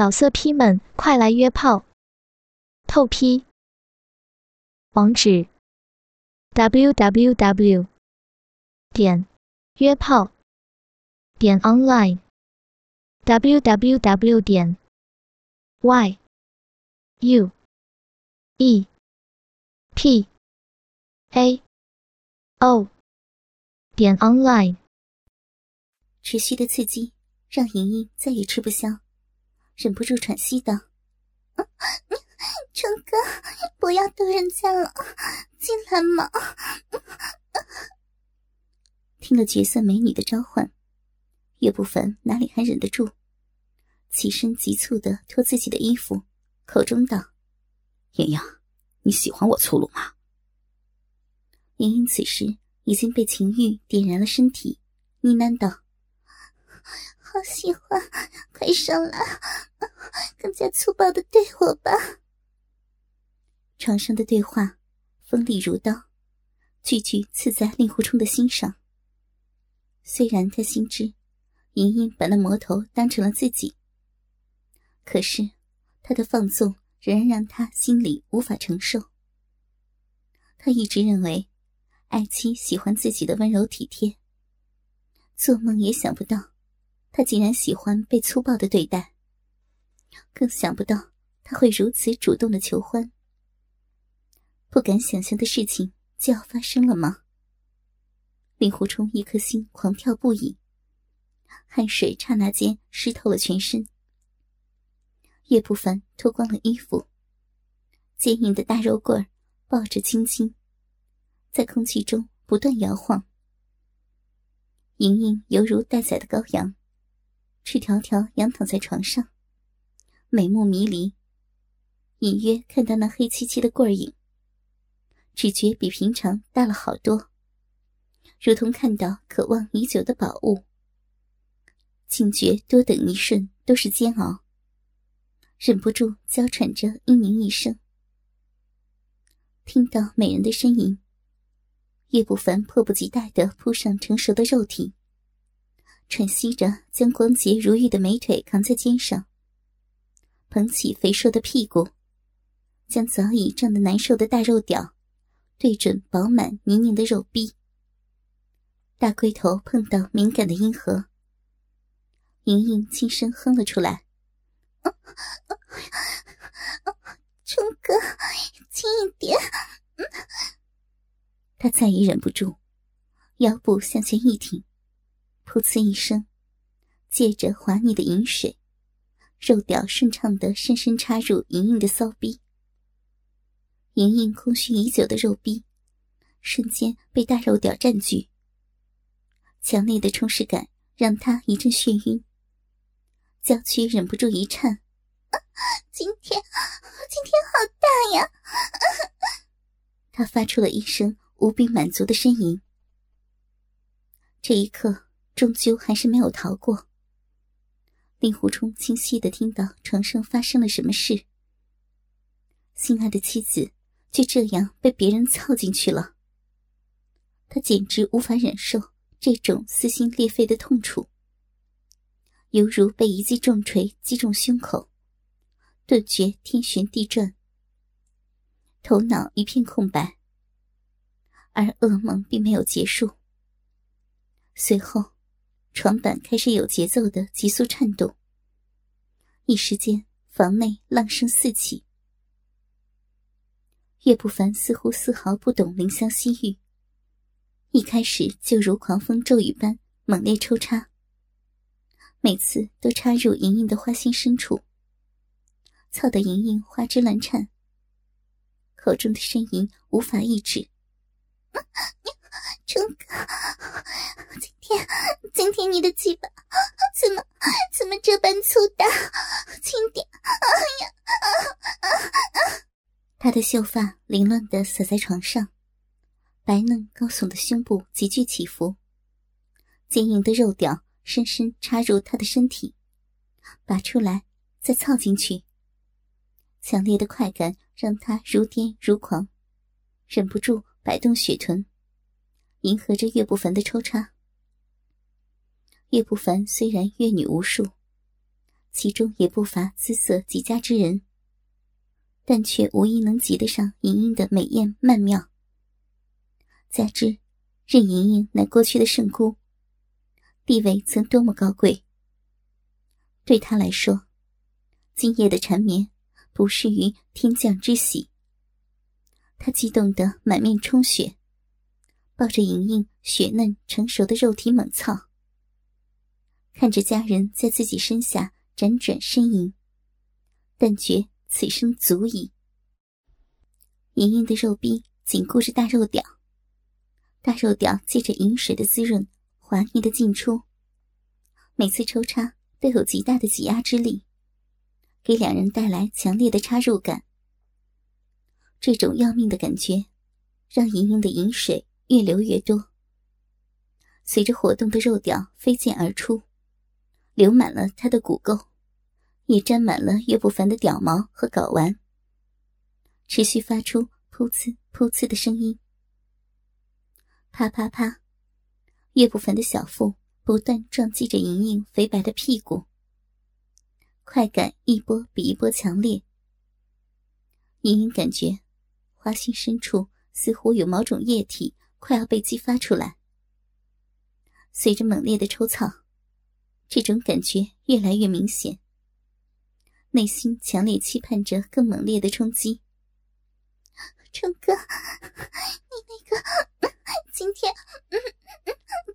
老色批们，快来约炮！透批。网址：w w w 点约炮点 online w w w 点 y u e p a o 点 online。持续的刺激让莹莹再也吃不消。忍不住喘息道：“ 成哥，不要逗人家了，进来嘛！”听了绝色美女的召唤，岳不凡哪里还忍得住，起身急促的脱自己的衣服，口中道：“莹莹，你喜欢我粗鲁吗？”莹莹此时已经被情欲点燃了身体，呢喃道。好喜欢，快上来，更加粗暴的对我吧。床上的对话锋利如刀，句句刺在令狐冲的心上。虽然他心知莹莹把那魔头当成了自己，可是他的放纵仍然让他心里无法承受。他一直认为爱妻喜欢自己的温柔体贴，做梦也想不到。他竟然喜欢被粗暴的对待，更想不到他会如此主动的求欢。不敢想象的事情就要发生了吗？令狐冲一颗心狂跳不已，汗水刹那间湿透了全身。叶不凡脱光了衣服，坚硬的大肉棍抱着青青，在空气中不断摇晃。盈盈犹如待宰的羔羊。赤条条仰躺在床上，美目迷离，隐约看到那黑漆漆的棍影，只觉比平常大了好多，如同看到渴望已久的宝物。竟觉多等一瞬都是煎熬，忍不住娇喘着嘤咛一声。听到美人的呻吟，叶不凡迫不及待地扑上成熟的肉体。喘息着，将光洁如玉的美腿扛在肩上，捧起肥硕的屁股，将早已胀得难受的大肉屌对准饱满泥泞的肉壁。大龟头碰到敏感的阴核，莹莹轻声哼了出来：“冲哥，轻一点。”他再也忍不住，腰部向前一挺。噗呲一声，借着滑腻的饮水，肉屌顺畅的深深插入莹莹的骚逼。莹莹空虚已久的肉逼，瞬间被大肉屌占据。强烈的充实感让她一阵眩晕，娇躯忍不住一颤。今天，今天好大呀！她发出了一声无比满足的呻吟。这一刻。终究还是没有逃过。令狐冲清晰的听到床上发生了什么事，心爱的妻子就这样被别人操进去了。他简直无法忍受这种撕心裂肺的痛楚，犹如被一记重锤击中胸口，顿觉天旋地转，头脑一片空白。而噩梦并没有结束，随后。床板开始有节奏的急速颤动，一时间房内浪声四起。岳不凡似乎丝毫不懂怜香惜玉，一开始就如狂风骤雨般猛烈抽插，每次都插入莹莹的花心深处，操得莹莹花枝乱颤，口中的呻吟无法抑制。冲哥，今天今天你的鸡巴怎么怎么这般粗大？轻点！哎呀！他的秀发凌乱的洒在床上，白嫩高耸的胸部急剧起伏，坚硬的肉屌深深插入他的身体，拔出来再操进去。强烈的快感让他如癫如狂，忍不住摆动雪臀。迎合着岳不凡的抽插，岳不凡虽然阅女无数，其中也不乏姿色极佳之人，但却无一能及得上莹莹的美艳曼妙。加之任盈盈乃过去的圣姑，地位曾多么高贵，对他来说，今夜的缠绵不适于天降之喜。他激动得满面充血，抱着莹莹雪嫩成熟的肉体猛操，看着家人在自己身下辗转呻吟，但觉此生足矣。莹莹的肉臂紧箍着大肉屌，大肉屌借着饮水的滋润，滑腻的进出，每次抽插都有极大的挤压之力，给两人带来强烈的插入感。这种要命的感觉，让莹莹的饮水越流越多。随着活动的肉屌飞溅而出，流满了他的骨沟，也沾满了岳不凡的屌毛和睾丸，持续发出噗呲噗呲的声音。啪啪啪，岳不凡的小腹不断撞击着莹莹肥白的屁股，快感一波比一波强烈。莹莹感觉。花心深处似乎有某种液体快要被激发出来，随着猛烈的抽操，这种感觉越来越明显。内心强烈期盼着更猛烈的冲击。成哥，你那个今天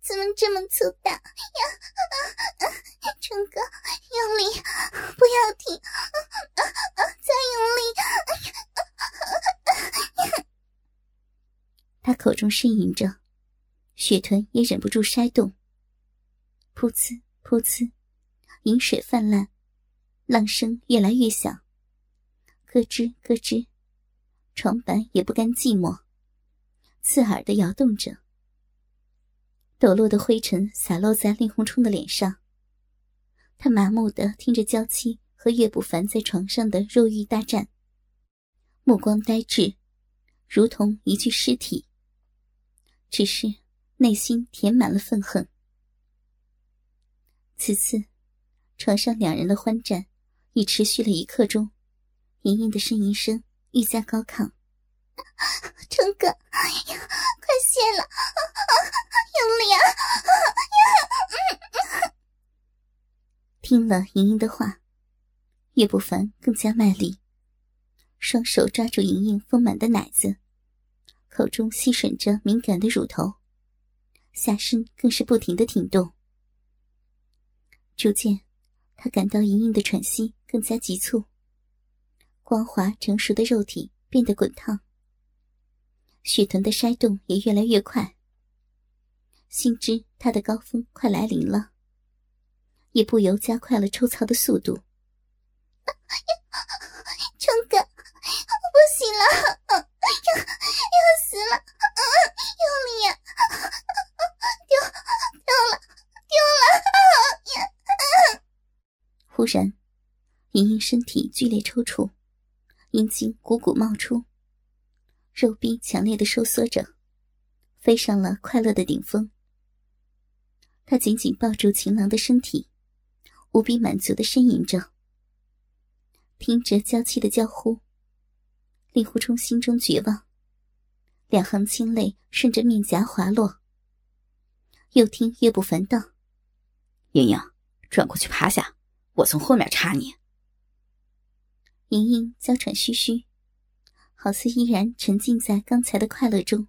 怎么这么粗大呀？成哥，用力，不要停，再用力！他口中呻吟着，血臀也忍不住筛动。噗呲噗呲，饮水泛滥，浪声越来越响。咯吱咯吱，床板也不甘寂寞，刺耳的摇动着。抖落的灰尘洒落在令狐冲的脸上，他麻木的听着娇妻和岳不凡在床上的肉欲大战，目光呆滞，如同一具尸体。只是内心填满了愤恨。此次床上两人的欢战已持续了一刻钟，莹莹的呻吟声愈加高亢。成哥，快谢了，用力啊！听了莹莹的话，岳不凡更加卖力，双手抓住莹莹丰满的奶子。口中吸吮着敏感的乳头，下身更是不停的挺动。逐渐，他感到莹莹的喘息更加急促，光滑成熟的肉体变得滚烫，血臀的筛动也越来越快。心知他的高峰快来临了，也不由加快了抽操的速度。冲哥，我不行了！要要死了！用力呀！丢丢了丢了！忽然，莹莹身体剧烈抽搐，阴茎汩汩冒出，肉壁强烈的收缩着，飞上了快乐的顶峰。她紧紧抱住情郎的身体，无比满足的呻吟着，听着娇妻的娇呼。令狐冲心中绝望，两行清泪顺着面颊滑落。又听岳不凡道：“莹莹，转过去趴下，我从后面插你。”莹莹娇喘吁吁，好似依然沉浸在刚才的快乐中，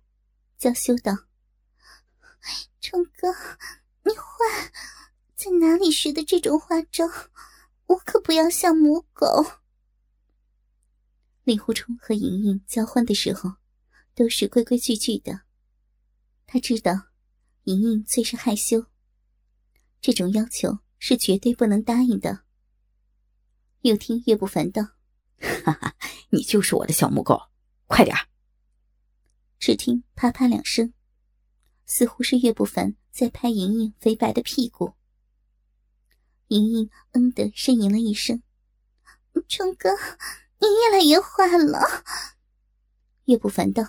娇羞道：“冲哥，你坏，在哪里学的这种花招？我可不要像母狗。”令狐冲和莹莹交欢的时候，都是规规矩矩的。他知道，莹莹最是害羞，这种要求是绝对不能答应的。又听岳不凡道：“ 哈哈，你就是我的小母狗，快点只听啪啪两声，似乎是岳不凡在拍莹莹肥白的屁股。莹莹嗯的呻吟了一声：“冲哥。”你越来越坏了，岳不凡道：“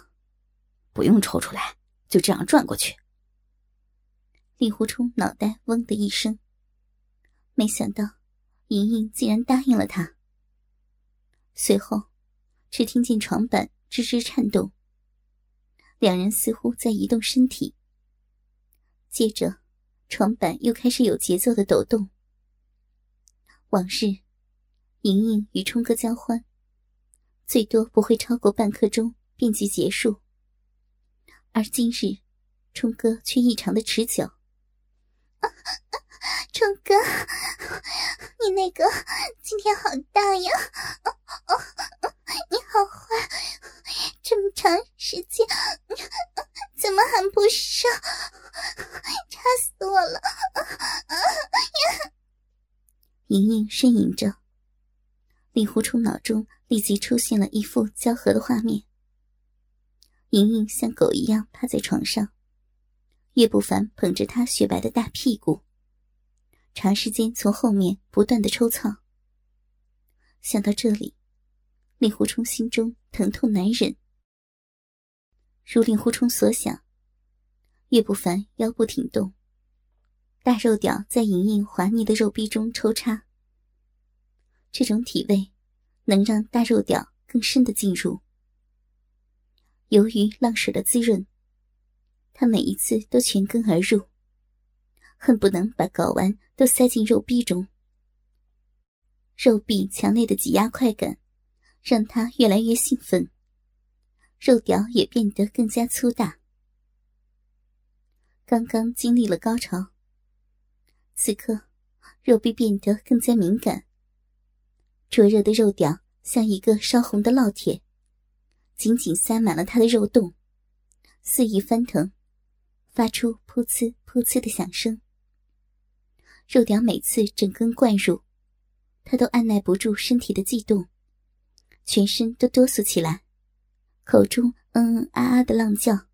不用抽出来，就这样转过去。”令狐冲脑袋嗡的一声，没想到莹莹竟然答应了他。随后，只听见床板吱吱颤动，两人似乎在移动身体。接着，床板又开始有节奏的抖动。往日，莹莹与冲哥交欢，最多不会超过半刻钟便即结束。而今日，冲哥却异常的持久。冲哥，你那个今天好大呀！你好坏，这么长时间怎么还不上？差死我了！莹莹呻吟着，令狐冲脑中立即出现了一幅交合的画面。莹莹像狗一样趴在床上，岳不凡捧着她雪白的大屁股。长时间从后面不断的抽蹭。想到这里，令狐冲心中疼痛难忍。如令狐冲所想，岳不凡腰部挺动，大肉屌在莹莹滑腻的肉壁中抽插。这种体位能让大肉屌更深的进入。由于浪水的滋润，他每一次都全根而入。恨不能把睾丸都塞进肉壁中，肉壁强烈的挤压快感，让他越来越兴奋，肉屌也变得更加粗大。刚刚经历了高潮，此刻肉壁变得更加敏感，灼热的肉屌像一个烧红的烙铁，紧紧塞满了他的肉洞，肆意翻腾，发出噗呲噗呲的响声。肉屌每次整根灌入，他都按耐不住身体的悸动，全身都哆嗦起来，口中嗯嗯啊啊的浪叫。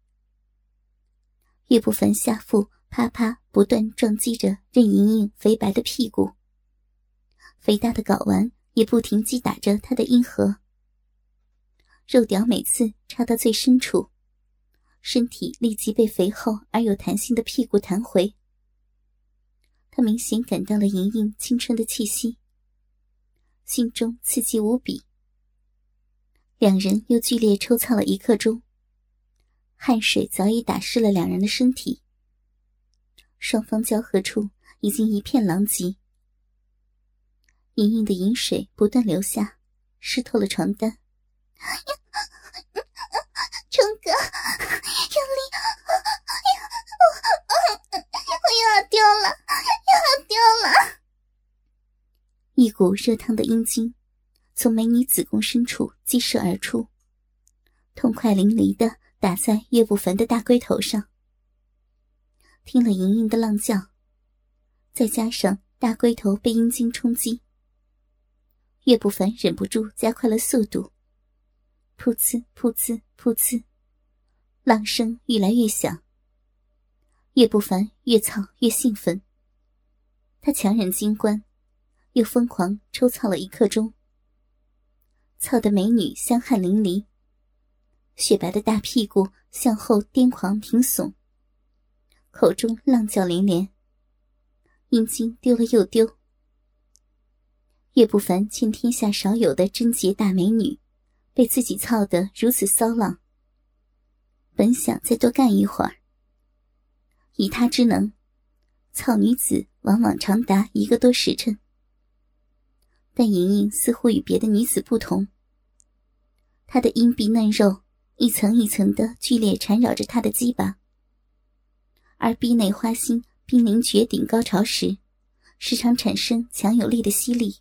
岳不凡下腹啪啪不断撞击着任盈盈肥白的屁股，肥大的睾丸也不停击打着他的阴核。肉屌每次插到最深处，身体立即被肥厚而有弹性的屁股弹回。他明显感到了莹莹青春的气息，心中刺激无比。两人又剧烈抽擦了一刻钟，汗水早已打湿了两人的身体，双方交合处已经一片狼藉。莹莹的饮水不断流下，湿透了床单。冲哥，用力！我我又要丢了。一股热烫的阴茎从美女子宫深处激射而出，痛快淋漓的打在岳不凡的大龟头上。听了莹莹的浪叫，再加上大龟头被阴茎冲击，岳不凡忍不住加快了速度。噗呲噗呲噗呲，浪声越来越响。岳不凡越操越兴奋，他强忍精关。又疯狂抽操了一刻钟，操的美女香汗淋漓，雪白的大屁股向后癫狂挺耸，口中浪叫连连，阴茎丢了又丢。岳不凡见天下少有的贞洁大美女，被自己操得如此骚浪，本想再多干一会儿，以他之能，操女子往往长达一个多时辰。但莹莹似乎与别的女子不同，她的阴壁嫩肉一层一层的剧烈缠绕着她的鸡巴，而壁内花心濒临绝顶高潮时，时常产生强有力的吸力，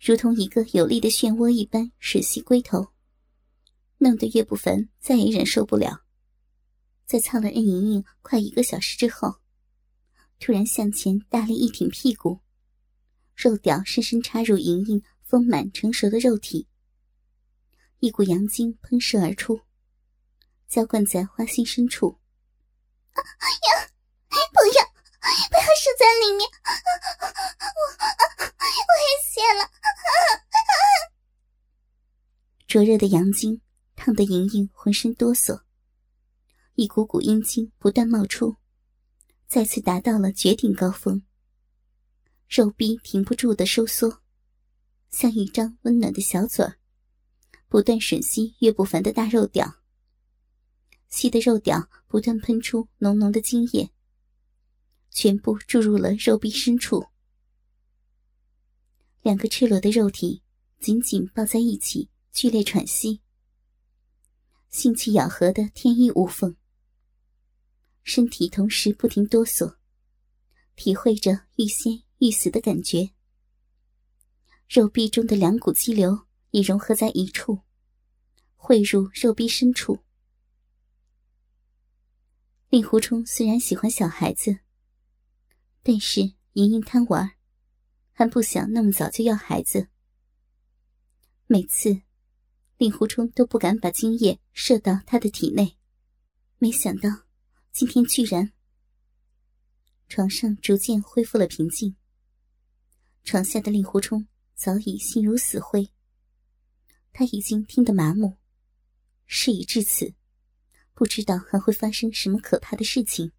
如同一个有力的漩涡一般吮吸龟头，弄得岳不凡再也忍受不了。在操了任莹莹快一个小时之后，突然向前大力一挺屁股。肉屌深深插入莹莹丰满成熟的肉体，一股阳精喷射而出，浇灌在花心深处。啊 呀，不要，不要射在里面，灼热的阳精烫得莹莹浑身哆嗦，一股股阴精不断冒出，再次达到了绝顶高峰。肉壁停不住的收缩，像一张温暖的小嘴儿，不断吮吸岳不凡的大肉屌，吸的肉屌不断喷出浓浓的精液，全部注入了肉壁深处。两个赤裸的肉体紧紧抱在一起，剧烈喘息，性器咬合的天衣无缝，身体同时不停哆嗦，体会着欲仙欲死的感觉。肉壁中的两股激流已融合在一处，汇入肉壁深处。令狐冲虽然喜欢小孩子，但是莹莹贪玩。还不想那么早就要孩子。每次，令狐冲都不敢把精液射到他的体内。没想到，今天居然……床上逐渐恢复了平静。床下的令狐冲早已心如死灰。他已经听得麻木。事已至此，不知道还会发生什么可怕的事情。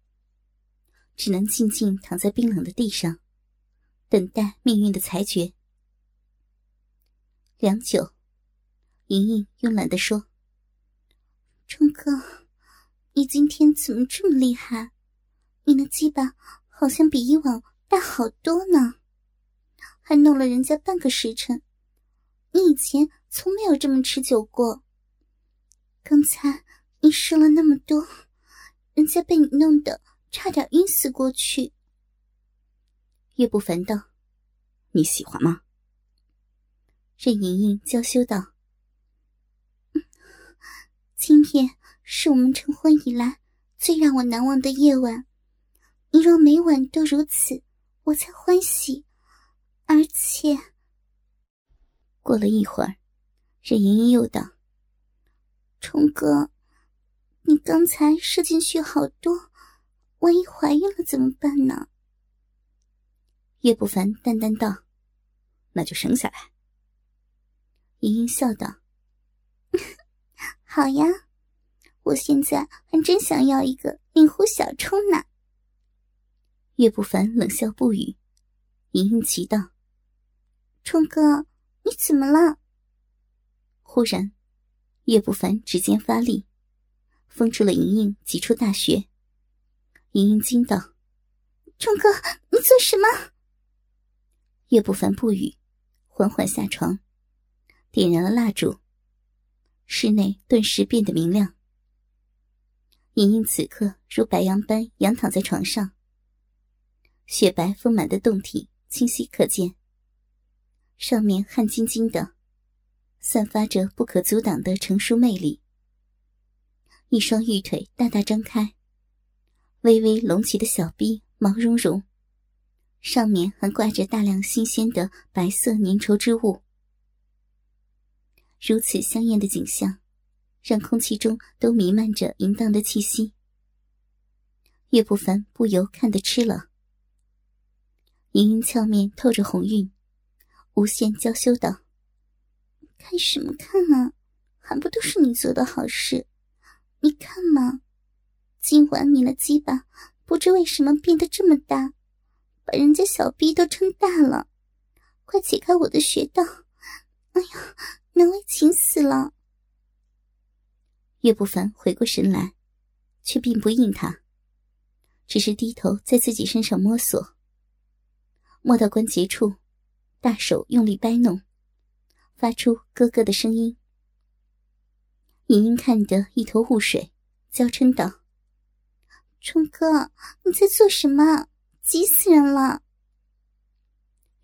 只能静静躺在冰冷的地上。等待命运的裁决。良久，莹莹慵懒地说：“冲哥，你今天怎么这么厉害？你的鸡巴好像比以往大好多呢，还弄了人家半个时辰。你以前从没有这么持久过。刚才你说了那么多，人家被你弄得差点晕死过去。”岳不凡道：“你喜欢吗？”任盈盈娇羞道：“今夜是我们成婚以来最让我难忘的夜晚。你若每晚都如此，我才欢喜。而且……”过了一会儿，任盈盈又道：“冲哥，你刚才射进去好多，万一怀孕了怎么办呢？”岳不凡淡淡道：“那就生下来。”莹莹笑道：“好呀，我现在还真想要一个令狐小冲呢。”岳不凡冷笑不语。莹莹奇道：“冲哥，你怎么了？”忽然，岳不凡指尖发力，封住了莹莹几处大穴。莹莹惊道：“冲哥，你做什么？”岳不凡不语，缓缓下床，点燃了蜡烛。室内顿时变得明亮。莹莹此刻如白羊般仰躺在床上，雪白丰满的胴体清晰可见，上面汗津津的，散发着不可阻挡的成熟魅力。一双玉腿大大张开，微微隆起的小臂毛茸茸。上面还挂着大量新鲜的白色粘稠之物，如此香艳的景象，让空气中都弥漫着淫荡的气息。岳不凡不由看得痴了。莹莹俏面透着红晕，无限娇羞道：“看什么看啊？还不都是你做的好事？你看嘛，今晚你的鸡巴不知为什么变得这么大。”把人家小臂都撑大了，快解开我的穴道！哎呀，难为情死了。岳不凡回过神来，却并不应他，只是低头在自己身上摸索，摸到关节处，大手用力掰弄，发出咯咯的声音。莹莹看得一头雾水，娇嗔道：“冲哥，你在做什么？”急死人了！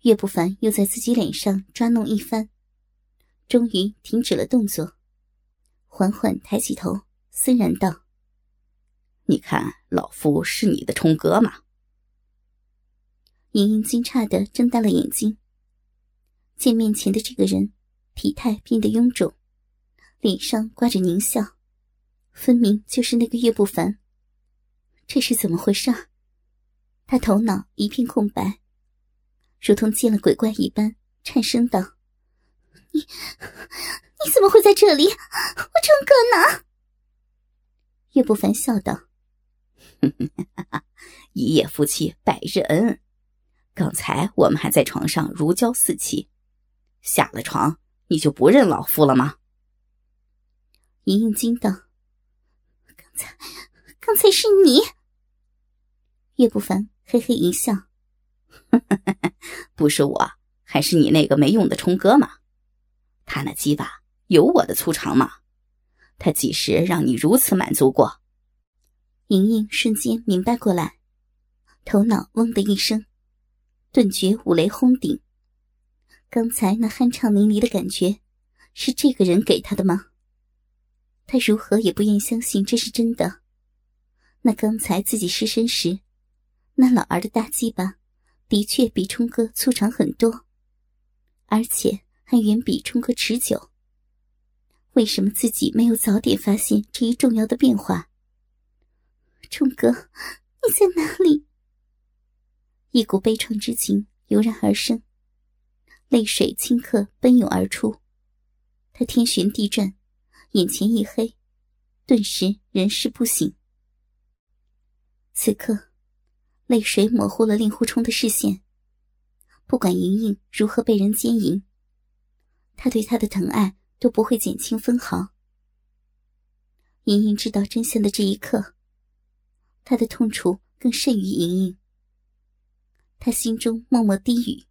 岳不凡又在自己脸上抓弄一番，终于停止了动作，缓缓抬起头，森然道：“你看，老夫是你的冲哥吗？”盈盈惊诧的睁大了眼睛，见面前的这个人体态变得臃肿，脸上挂着狞笑，分明就是那个岳不凡。这是怎么回事？他头脑一片空白，如同见了鬼怪一般，颤声道：“你，你怎么会在这里？我冲哥呢？”岳不凡笑道：“一夜夫妻百日恩，刚才我们还在床上如胶似漆，下了床你就不认老夫了吗？莹莹惊道：“刚才，刚才是你。”岳不凡嘿嘿一笑：“ 不是我，还是你那个没用的冲哥吗？他那鸡巴有我的粗长吗？他几时让你如此满足过？”莹莹瞬间明白过来，头脑嗡的一声。顿觉五雷轰顶。刚才那酣畅淋漓的感觉，是这个人给他的吗？他如何也不愿相信这是真的。那刚才自己失身时，那老儿的大鸡巴，的确比冲哥粗长很多，而且还远比冲哥持久。为什么自己没有早点发现这一重要的变化？冲哥，你在哪里？一股悲怆之情油然而生，泪水顷刻奔涌而出。他天旋地转，眼前一黑，顿时人事不省。此刻，泪水模糊了令狐冲的视线。不管莹莹如何被人奸淫，他对她的疼爱都不会减轻分毫。莹莹知道真相的这一刻，她的痛楚更甚于莹莹。他心中默默低语：“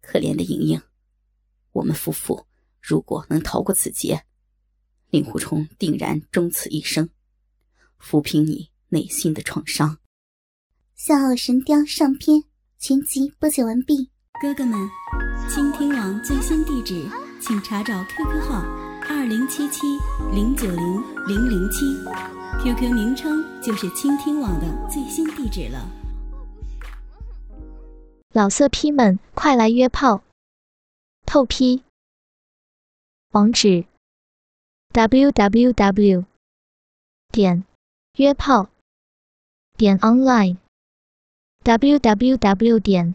可怜的莹莹，我们夫妇如果能逃过此劫，令狐冲定然终此一生，抚平你内心的创伤。”《笑傲神雕》上篇全集播讲完毕。哥哥们，倾听网最新地址，请查找 QQ 号二零七七零九零零零七，QQ 名称就是倾听网的最新地址了。老色批们，快来约炮！透批。网址：w w w 点约炮点 online w w w 点